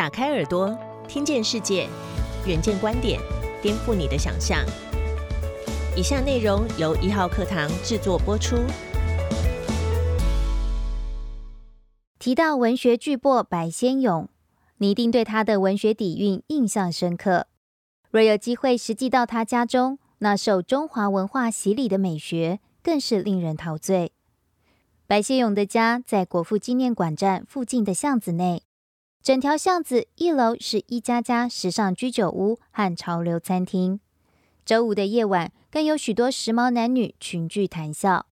打开耳朵，听见世界，远见观点，颠覆你的想象。以下内容由一号课堂制作播出。提到文学巨擘白先勇，你一定对他的文学底蕴印象深刻。若有机会实际到他家中，那受中华文化洗礼的美学，更是令人陶醉。白先勇的家在国父纪念馆站附近的巷子内。整条巷子一楼是一家家时尚居酒屋和潮流餐厅，周五的夜晚更有许多时髦男女群聚谈笑。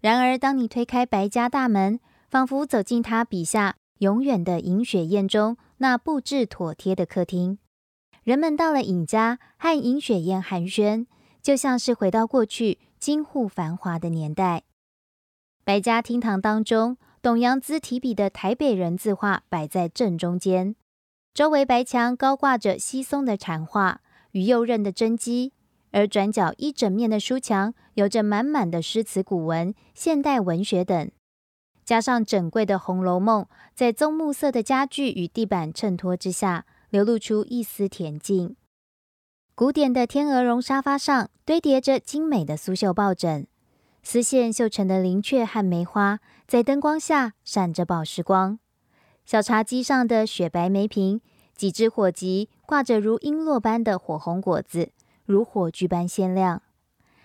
然而，当你推开白家大门，仿佛走进他笔下永远的饮雪宴中那布置妥帖的客厅。人们到了尹家和饮雪宴寒暄，就像是回到过去京沪繁华的年代。白家厅堂当中。董阳孜提笔的台北人字画摆在正中间，周围白墙高挂着稀松的禅画与右刃的真迹，而转角一整面的书墙有着满满的诗词古文、现代文学等，加上整柜的《红楼梦》，在棕木色的家具与地板衬托之下，流露出一丝恬静。古典的天鹅绒沙发上堆叠着精美的苏绣抱枕。丝线绣成的灵雀和梅花，在灯光下闪着宝石光。小茶几上的雪白梅瓶，几只火棘挂着如璎珞般的火红果子，如火炬般鲜亮。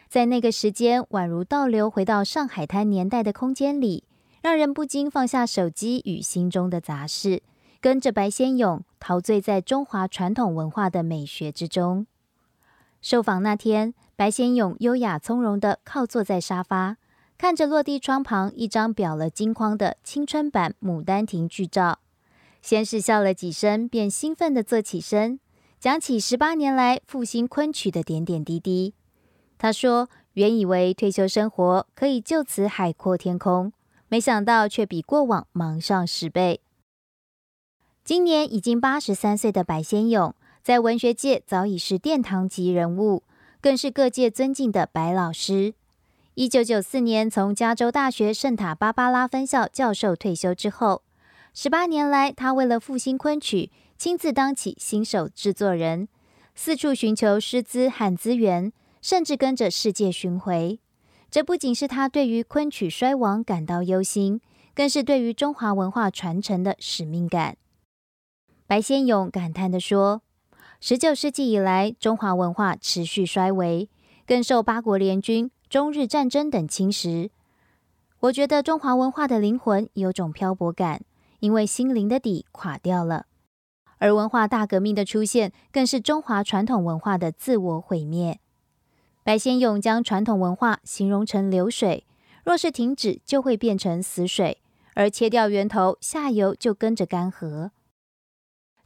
在那个时间，宛如倒流回到上海滩年代的空间里，让人不禁放下手机与心中的杂事，跟着白先勇陶醉在中华传统文化的美学之中。受访那天。白先勇优雅从容地靠坐在沙发，看着落地窗旁一张裱了金框的青春版《牡丹亭》剧照，先是笑了几声，便兴奋地坐起身，讲起十八年来复兴昆曲的点点滴滴。他说：“原以为退休生活可以就此海阔天空，没想到却比过往忙上十倍。”今年已经八十三岁的白先勇，在文学界早已是殿堂级人物。更是各界尊敬的白老师。一九九四年从加州大学圣塔芭芭拉分校教授退休之后，十八年来，他为了复兴昆曲，亲自当起新手制作人，四处寻求师资和资源，甚至跟着世界巡回。这不仅是他对于昆曲衰亡感到忧心，更是对于中华文化传承的使命感。白先勇感叹地说。十九世纪以来，中华文化持续衰微，更受八国联军、中日战争等侵蚀。我觉得中华文化的灵魂有种漂泊感，因为心灵的底垮掉了。而文化大革命的出现，更是中华传统文化的自我毁灭。白先勇将传统文化形容成流水，若是停止，就会变成死水；而切掉源头，下游就跟着干涸。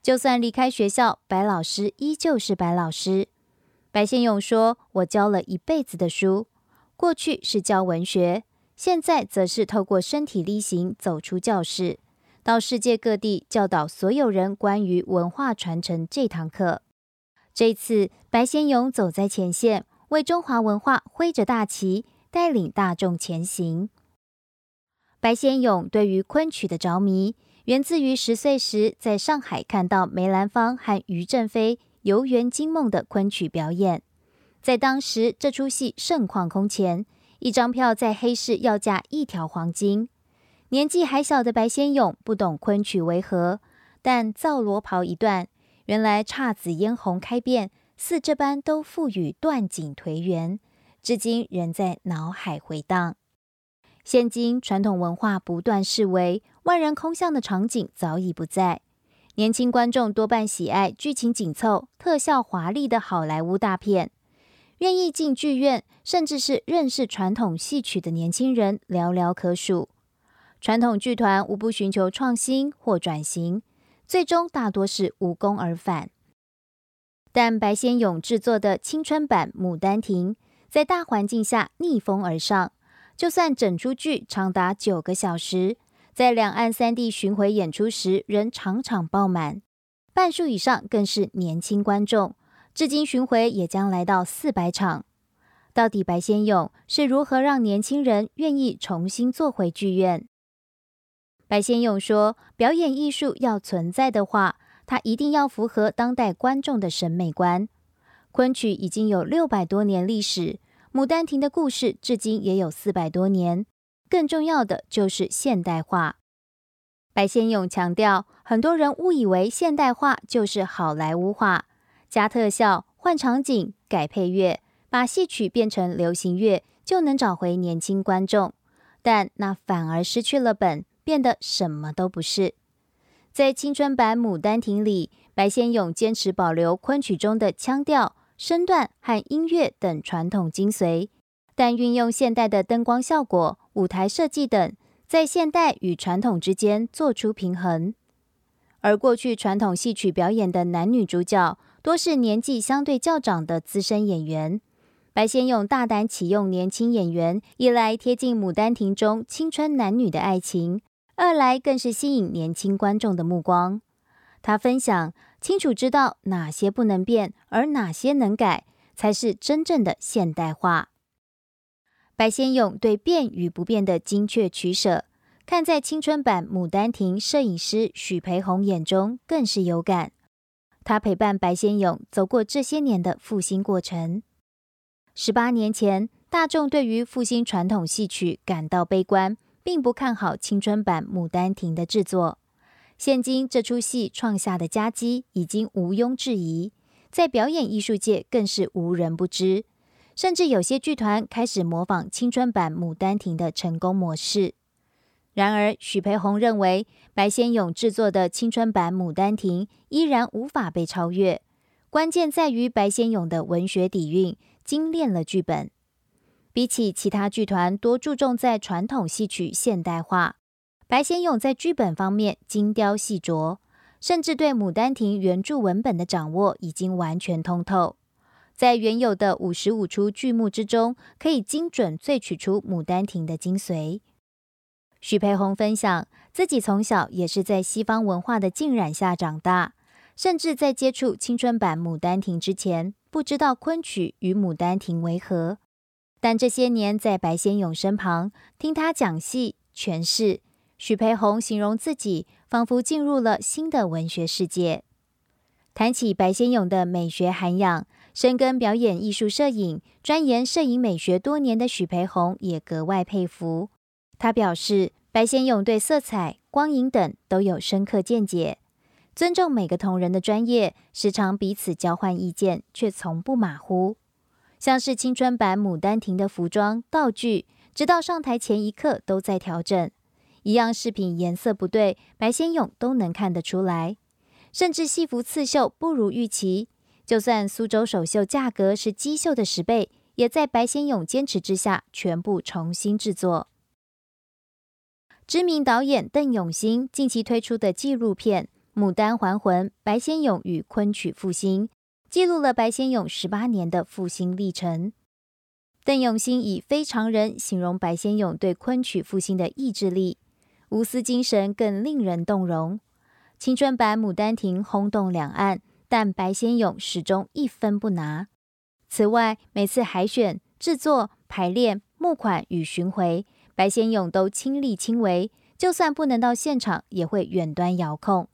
就算离开学校，白老师依旧是白老师。白先勇说：“我教了一辈子的书，过去是教文学，现在则是透过身体力行走出教室，到世界各地教导所有人关于文化传承这堂课。这次，白先勇走在前线，为中华文化挥着大旗，带领大众前行。白先勇对于昆曲的着迷。”源自于十岁时在上海看到梅兰芳和于正飞游园惊梦的昆曲表演，在当时这出戏盛况空前，一张票在黑市要价一条黄金。年纪还小的白先勇不懂昆曲为何，但造罗袍一段，原来姹紫嫣红开遍，似这般都赋予断井颓垣，至今仍在脑海回荡。现今传统文化不断式微，万人空巷的场景早已不在。年轻观众多半喜爱剧情紧凑、特效华丽的好莱坞大片，愿意进剧院，甚至是认识传统戏曲的年轻人寥寥可数。传统剧团无不寻求创新或转型，最终大多是无功而返。但白先勇制作的青春版《牡丹亭》，在大环境下逆风而上。就算整出剧长达九个小时，在两岸三地巡回演出时，仍场场爆满，半数以上更是年轻观众。至今巡回也将来到四百场。到底白先勇是如何让年轻人愿意重新坐回剧院？白先勇说：“表演艺术要存在的话，它一定要符合当代观众的审美观。昆曲已经有六百多年历史，《牡丹亭》的故事至今也有四百多年。更重要的就是现代化。白先勇强调，很多人误以为现代化就是好莱坞化，加特效、换场景、改配乐，把戏曲变成流行乐，就能找回年轻观众。但那反而失去了本，变得什么都不是。在青春版《牡丹亭》里，白先勇坚持保留昆曲中的腔调、身段和音乐等传统精髓，但运用现代的灯光效果。舞台设计等，在现代与传统之间做出平衡。而过去传统戏曲表演的男女主角，多是年纪相对较长的资深演员。白先勇大胆启用年轻演员，一来贴近《牡丹亭》中青春男女的爱情，二来更是吸引年轻观众的目光。他分享，清楚知道哪些不能变，而哪些能改，才是真正的现代化。白先勇对变与不变的精确取舍，看在青春版《牡丹亭》摄影师许培宏眼中更是有感。他陪伴白先勇走过这些年的复兴过程。十八年前，大众对于复兴传统戏曲感到悲观，并不看好青春版《牡丹亭》的制作。现今这出戏创下的佳绩已经毋庸置疑，在表演艺术界更是无人不知。甚至有些剧团开始模仿青春版《牡丹亭》的成功模式。然而，许培宏认为，白先勇制作的青春版《牡丹亭》依然无法被超越。关键在于白先勇的文学底蕴精炼了剧本。比起其他剧团多注重在传统戏曲现代化，白先勇在剧本方面精雕细琢，甚至对《牡丹亭》原著文本的掌握已经完全通透。在原有的五十五出剧目之中，可以精准萃取出《牡丹亭》的精髓。许培宏分享，自己从小也是在西方文化的浸染下长大，甚至在接触青春版《牡丹亭》之前，不知道昆曲与《牡丹亭》为何。但这些年在白先勇身旁，听他讲戏诠释，许培宏形容自己仿佛进入了新的文学世界。谈起白先勇的美学涵养。深耕表演艺术摄影、钻研摄影美学多年的许培宏也格外佩服。他表示，白先勇对色彩、光影等都有深刻见解，尊重每个同仁的专业，时常彼此交换意见，却从不马虎。像是青春版《牡丹亭》的服装、道具，直到上台前一刻都在调整，一样饰品颜色不对，白先勇都能看得出来。甚至戏服刺绣不如预期。就算苏州首秀价格是机绣的十倍，也在白先勇坚持之下，全部重新制作。知名导演邓永兴近期推出的纪录片《牡丹还魂：白先勇与昆曲复兴》，记录了白先勇十八年的复兴历程。邓永兴以“非常人”形容白先勇对昆曲复兴的意志力，无私精神更令人动容。青春版《牡丹亭》轰动两岸。但白先勇始终一分不拿。此外，每次海选、制作、排练、募款与巡回，白先勇都亲力亲为。就算不能到现场，也会远端遥控。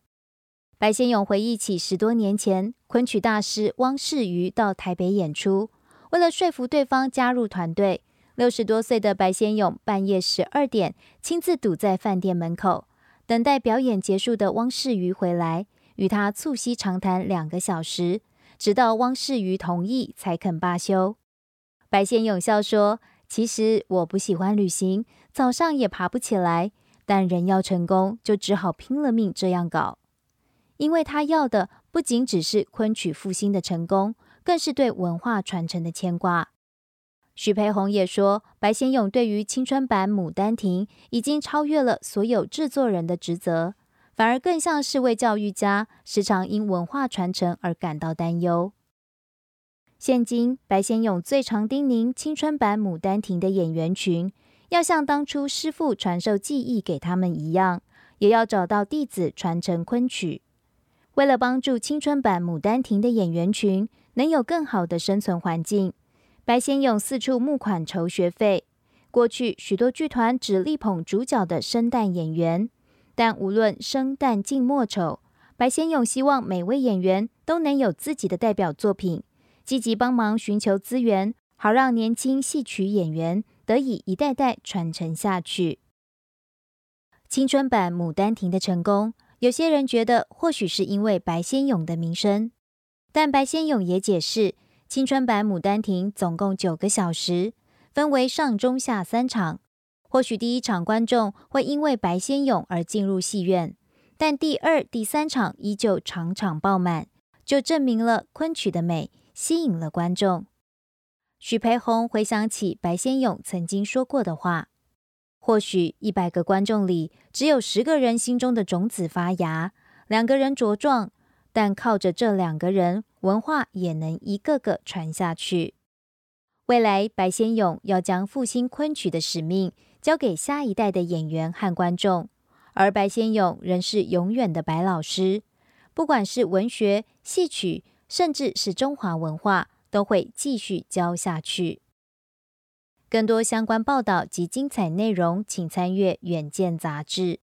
白先勇回忆起十多年前，昆曲大师汪世瑜到台北演出，为了说服对方加入团队，六十多岁的白先勇半夜十二点亲自堵在饭店门口，等待表演结束的汪世瑜回来。与他促膝长谈两个小时，直到汪世瑜同意才肯罢休。白先勇笑说：“其实我不喜欢旅行，早上也爬不起来，但人要成功，就只好拼了命这样搞。因为他要的不仅只是昆曲复兴的成功，更是对文化传承的牵挂。”许培宏也说：“白先勇对于青春版《牡丹亭》已经超越了所有制作人的职责。”反而更像是位教育家，时常因文化传承而感到担忧。现今白先勇最常叮咛青春版《牡丹亭》的演员群，要像当初师傅传授技艺给他们一样，也要找到弟子传承昆曲。为了帮助青春版《牡丹亭》的演员群能有更好的生存环境，白先勇四处募款筹学费。过去许多剧团只力捧主角的生旦演员。但无论生旦净末丑，白先勇希望每位演员都能有自己的代表作品，积极帮忙寻求资源，好让年轻戏曲演员得以一代代传承下去。青春版《牡丹亭》的成功，有些人觉得或许是因为白先勇的名声，但白先勇也解释，青春版《牡丹亭》总共九个小时，分为上中下三场。或许第一场观众会因为白先勇而进入戏院，但第二、第三场依旧场场爆满，就证明了昆曲的美，吸引了观众。许培宏回想起白先勇曾经说过的话。或许一百个观众里，只有十个人心中的种子发芽，两个人茁壮，但靠着这两个人，文化也能一个个传下去。未来，白先勇要将复兴昆曲的使命交给下一代的演员和观众，而白先勇仍是永远的白老师。不管是文学、戏曲，甚至是中华文化，都会继续教下去。更多相关报道及精彩内容，请参阅《远见》杂志。